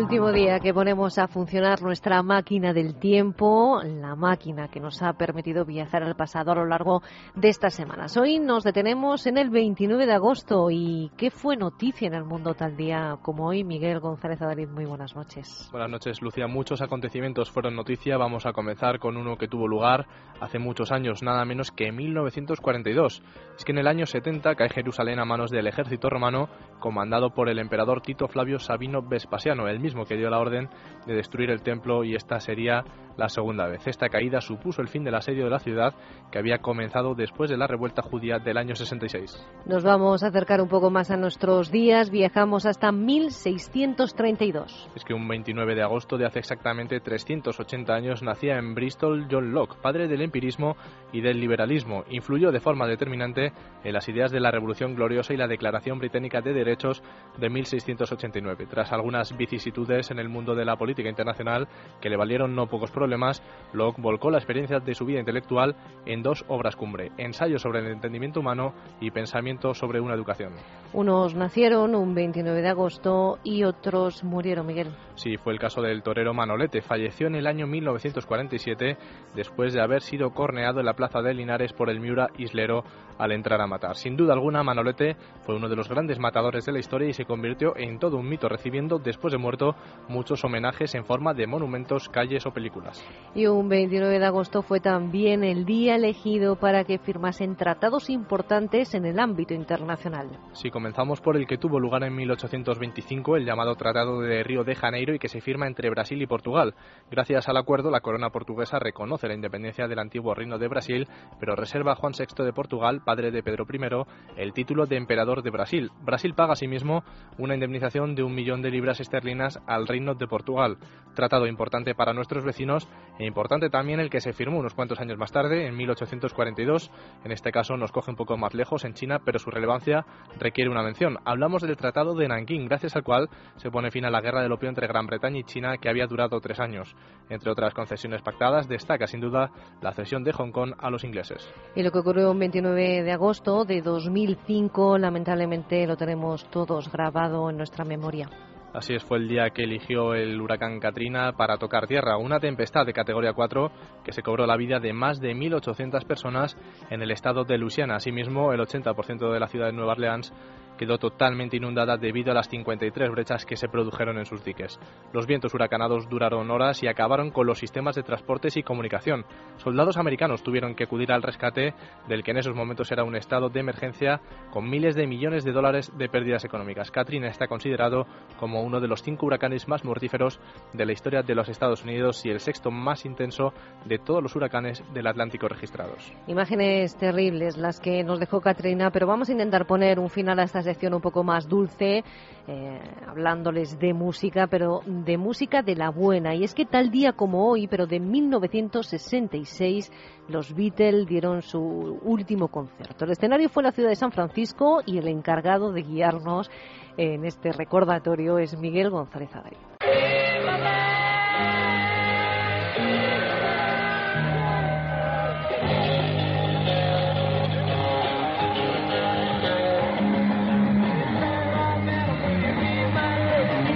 Último día que ponemos a funcionar nuestra máquina del tiempo, la máquina que nos ha permitido viajar al pasado a lo largo de estas semanas. Hoy nos detenemos en el 29 de agosto y ¿qué fue noticia en el mundo tal día como hoy? Miguel González Adalid, muy buenas noches. Buenas noches, Lucía. Muchos acontecimientos fueron noticia. Vamos a comenzar con uno que tuvo lugar hace muchos años, nada menos que en 1942. Es que en el año 70 cae Jerusalén a manos del ejército romano comandado por el emperador Tito Flavio Sabino Vespasiano, el mismo que dio la orden de destruir el templo y esta sería la segunda vez. Esta caída supuso el fin del asedio de la ciudad que había comenzado después de la revuelta judía del año 66. Nos vamos a acercar un poco más a nuestros días, viajamos hasta 1632. Es que un 29 de agosto de hace exactamente 380 años nacía en Bristol John Locke, padre del empirismo y del liberalismo. Influyó de forma determinante en las ideas de la Revolución Gloriosa y la Declaración Británica de Derechos de 1689. Tras algunas en el mundo de la política internacional que le valieron no pocos problemas, problemas, Locke volcó la experiencia de su vida intelectual en dos obras cumbre, Ensayo sobre el entendimiento humano y Pensamiento sobre una educación. Unos nacieron un 29 de agosto y otros murieron, Miguel. Sí, fue el caso del torero Manolete. Falleció en el año 1947 después de haber sido corneado en la plaza de Linares por el Miura Islero al entrar a matar. Sin duda alguna, Manolete fue uno de los grandes matadores de la historia y se convirtió en todo un mito, recibiendo después de muerto muchos homenajes en forma de monumentos, calles o películas. Y un 29 de agosto fue también el día elegido para que firmasen tratados importantes en el ámbito internacional. Si comenzamos por el que tuvo lugar en 1825, el llamado Tratado de Río de Janeiro y que se firma entre Brasil y Portugal. Gracias al acuerdo, la corona portuguesa reconoce la independencia del antiguo reino de Brasil, pero reserva a Juan VI de Portugal padre de Pedro I, el título de emperador de Brasil. Brasil paga asimismo una indemnización de un millón de libras esterlinas al Reino de Portugal. Tratado importante para nuestros vecinos e importante también el que se firmó unos cuantos años más tarde, en 1842. En este caso nos coge un poco más lejos, en China, pero su relevancia requiere una mención. Hablamos del Tratado de Nanking, gracias al cual se pone fin a la guerra del opio entre Gran Bretaña y China, que había durado tres años. Entre otras concesiones pactadas, destaca sin duda la cesión de Hong Kong a los ingleses. Y lo que ocurrió en 29 de agosto de 2005, lamentablemente lo tenemos todos grabado en nuestra memoria. Así es, fue el día que eligió el huracán Katrina para tocar tierra, una tempestad de categoría 4 que se cobró la vida de más de 1.800 personas en el estado de Luisiana. Asimismo, el 80% de la ciudad de Nueva Orleans quedó totalmente inundada debido a las 53 brechas que se produjeron en sus diques. Los vientos huracanados duraron horas y acabaron con los sistemas de transportes y comunicación. Soldados americanos tuvieron que acudir al rescate del que en esos momentos era un estado de emergencia con miles de millones de dólares de pérdidas económicas. Katrina está considerado como uno de los cinco huracanes más mortíferos de la historia de los Estados Unidos y el sexto más intenso de todos los huracanes del Atlántico registrados. Imágenes terribles las que nos dejó Katrina, pero vamos a intentar poner un final a estas sección un poco más dulce, eh, hablándoles de música, pero de música de la buena. Y es que tal día como hoy, pero de 1966, los Beatles dieron su último concierto. El escenario fue la ciudad de San Francisco y el encargado de guiarnos en este recordatorio es Miguel González Adari.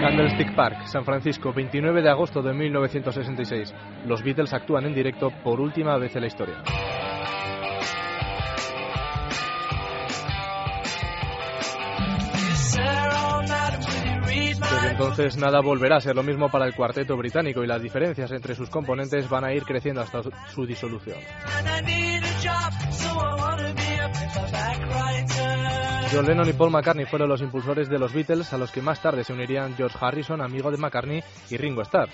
Candlestick Park, San Francisco, 29 de agosto de 1966. Los Beatles actúan en directo por última vez en la historia. Entonces nada volverá a ser lo mismo para el cuarteto británico y las diferencias entre sus componentes van a ir creciendo hasta su disolución. John Lennon y Paul McCartney fueron los impulsores de los Beatles, a los que más tarde se unirían George Harrison, amigo de McCartney, y Ringo Starr.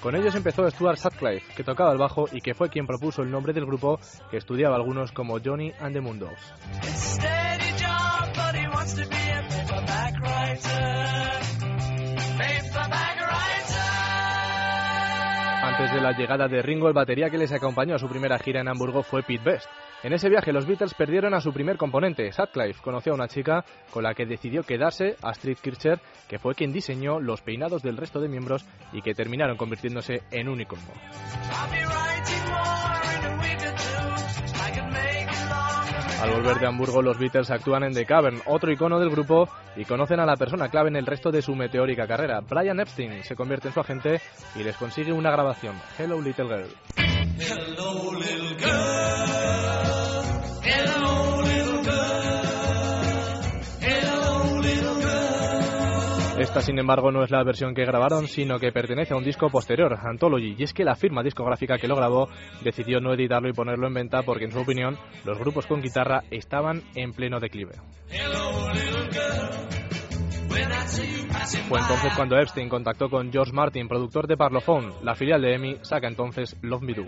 Con ellos empezó Stuart Sutcliffe, que tocaba el bajo y que fue quien propuso el nombre del grupo que estudiaba algunos como Johnny and the Moondogs. Antes de la llegada de Ringo, el batería que les acompañó a su primera gira en Hamburgo fue Pete Best. En ese viaje los Beatles perdieron a su primer componente, Sutcliffe. Conoció a una chica con la que decidió quedarse, Astrid Kircher, que fue quien diseñó los peinados del resto de miembros y que terminaron convirtiéndose en un icono. Al volver de Hamburgo, los Beatles actúan en The Cavern, otro icono del grupo, y conocen a la persona clave en el resto de su meteórica carrera. Brian Epstein se convierte en su agente y les consigue una grabación, Hello Little Girl. Hello, little girl. Esta, sin embargo, no es la versión que grabaron, sino que pertenece a un disco posterior, Anthology, y es que la firma discográfica que lo grabó decidió no editarlo y ponerlo en venta porque, en su opinión, los grupos con guitarra estaban en pleno declive. Fue entonces cuando Epstein contactó con George Martin, productor de Parlophone. La filial de EMI saca entonces Love Me Do.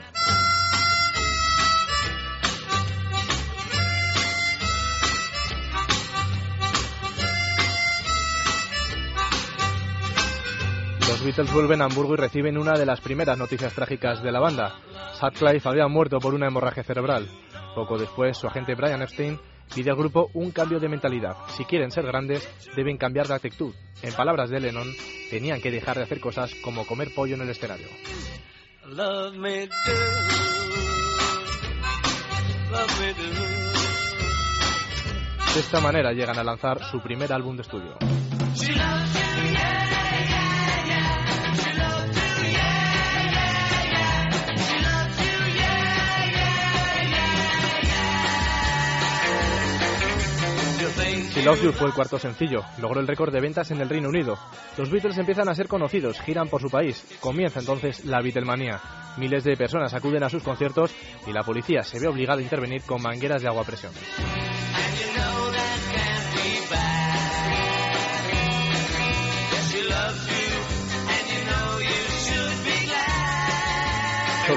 Los Beatles vuelven a Hamburgo y reciben una de las primeras noticias trágicas de la banda. Sutcliffe había muerto por una hemorragia cerebral. Poco después, su agente Brian Epstein pide al grupo un cambio de mentalidad. Si quieren ser grandes, deben cambiar de actitud. En palabras de Lennon, tenían que dejar de hacer cosas como comer pollo en el escenario. De esta manera llegan a lanzar su primer álbum de estudio. She Loves You fue el cuarto sencillo, logró el récord de ventas en el Reino Unido. Los Beatles empiezan a ser conocidos, giran por su país. Comienza entonces la Beatlemania. Miles de personas acuden a sus conciertos y la policía se ve obligada a intervenir con mangueras de agua a presión.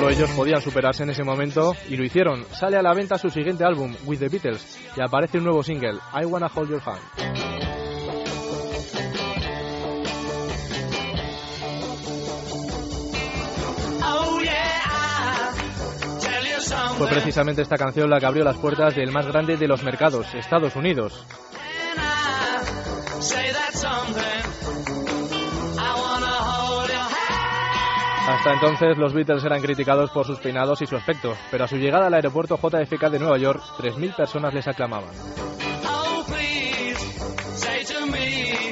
Ellos podían superarse en ese momento y lo hicieron. Sale a la venta su siguiente álbum, With the Beatles, y aparece un nuevo single, I Wanna Hold Your Hand. Fue precisamente esta canción la que abrió las puertas del más grande de los mercados, Estados Unidos. Hasta entonces los Beatles eran criticados por sus peinados y su aspecto, pero a su llegada al aeropuerto JFK de Nueva York, 3.000 personas les aclamaban.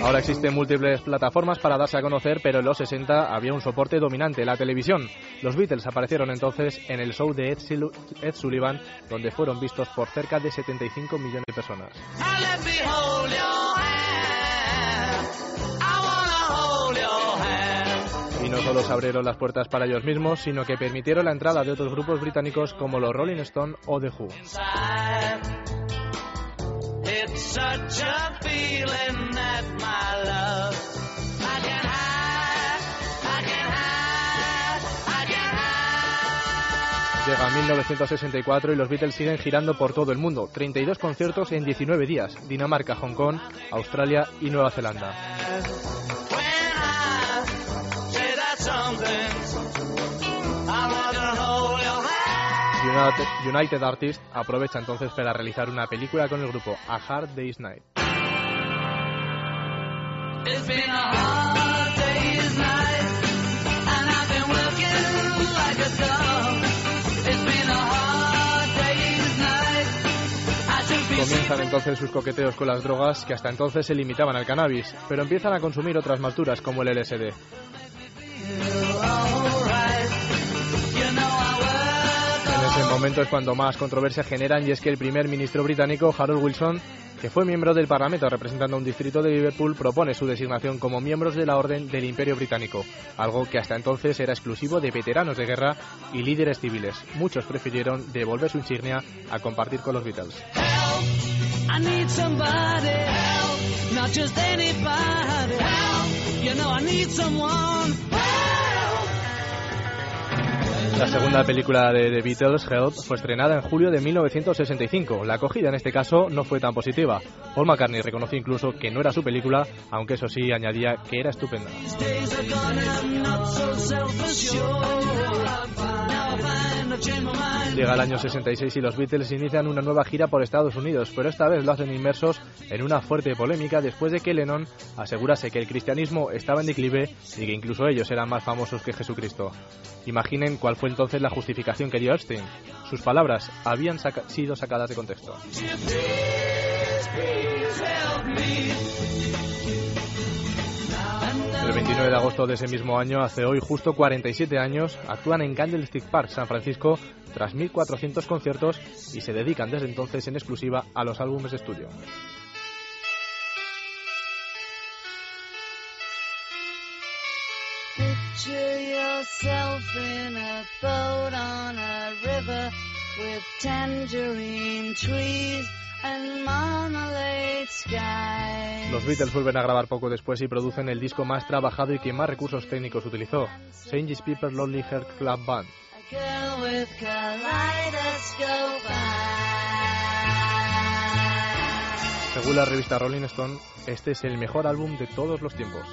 Ahora existen múltiples plataformas para darse a conocer, pero en los 60 había un soporte dominante, la televisión. Los Beatles aparecieron entonces en el show de Ed, Sullivan, donde fueron vistos por cerca de 75 millones de personas. Solo se abrieron las puertas para ellos mismos, sino que permitieron la entrada de otros grupos británicos como los Rolling Stone o The Who. Llega 1964 y los Beatles siguen girando por todo el mundo. 32 conciertos en 19 días. Dinamarca, Hong Kong, Australia y Nueva Zelanda. United, Artists aprovecha entonces para realizar una película con el grupo A Hard Day's Night. Comienzan entonces sus coqueteos con las drogas que hasta entonces se limitaban al cannabis, pero empiezan a consumir otras malturas como el LSD. Momento es cuando más controversia generan y es que el primer ministro británico, Harold Wilson, que fue miembro del Parlamento representando un distrito de Liverpool, propone su designación como miembros de la Orden del Imperio Británico, algo que hasta entonces era exclusivo de veteranos de guerra y líderes civiles. Muchos prefirieron devolver su insignia a compartir con los Beatles. La segunda película de The Beatles, Help, fue estrenada en julio de 1965. La acogida en este caso no fue tan positiva. Paul McCartney reconoció incluso que no era su película, aunque eso sí añadía que era estupenda. Llega el año 66 y los Beatles inician una nueva gira por Estados Unidos, pero esta vez lo hacen inmersos en una fuerte polémica después de que Lennon asegurase que el cristianismo estaba en declive y que incluso ellos eran más famosos que Jesucristo. Imaginen cuál fue entonces la justificación que dio Epstein. Sus palabras habían sido sacadas de contexto. El 29 de agosto de ese mismo año, hace hoy justo 47 años, actúan en Candlestick Park, San Francisco, tras 1.400 conciertos y se dedican desde entonces en exclusiva a los álbumes de estudio. Los Beatles vuelven a grabar poco después y producen el disco más trabajado y que más recursos técnicos utilizó, St. People Lonely Heart Club Band. Según la revista Rolling Stone, este es el mejor álbum de todos los tiempos.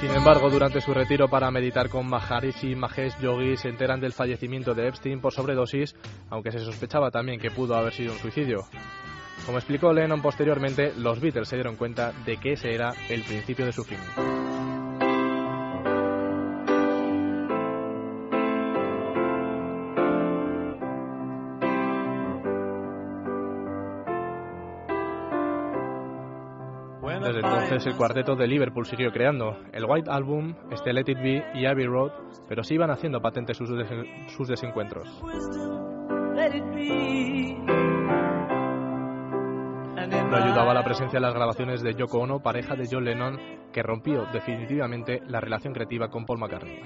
Sin embargo, durante su retiro para meditar con Maharishi Mahesh Yogi se enteran del fallecimiento de Epstein por sobredosis, aunque se sospechaba también que pudo haber sido un suicidio. Como explicó Lennon posteriormente, los Beatles se dieron cuenta de que ese era el principio de su fin. Desde entonces el cuarteto de Liverpool siguió creando el White Album, este Let It Be y Abbey Road, pero se iban haciendo patentes sus, sus desencuentros. No ayudaba la presencia de las grabaciones de Yoko Ono, pareja de John Lennon, que rompió definitivamente la relación creativa con Paul McCartney.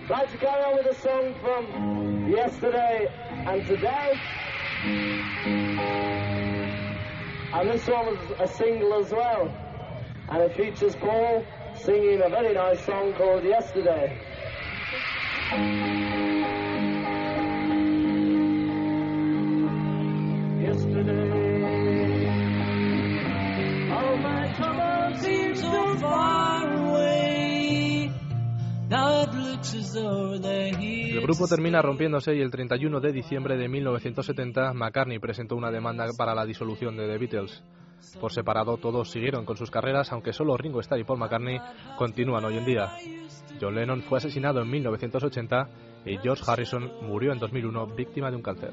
And this one was a single as well. And it features Paul singing a very nice song called Yesterday. Grupo termina rompiéndose y el 31 de diciembre de 1970 McCartney presentó una demanda para la disolución de The Beatles. Por separado todos siguieron con sus carreras, aunque solo Ringo Starr y Paul McCartney continúan hoy en ddía. John Lennon fue asesinado en 1980 y George Harrison murió en 2001 víctima de un cáncer.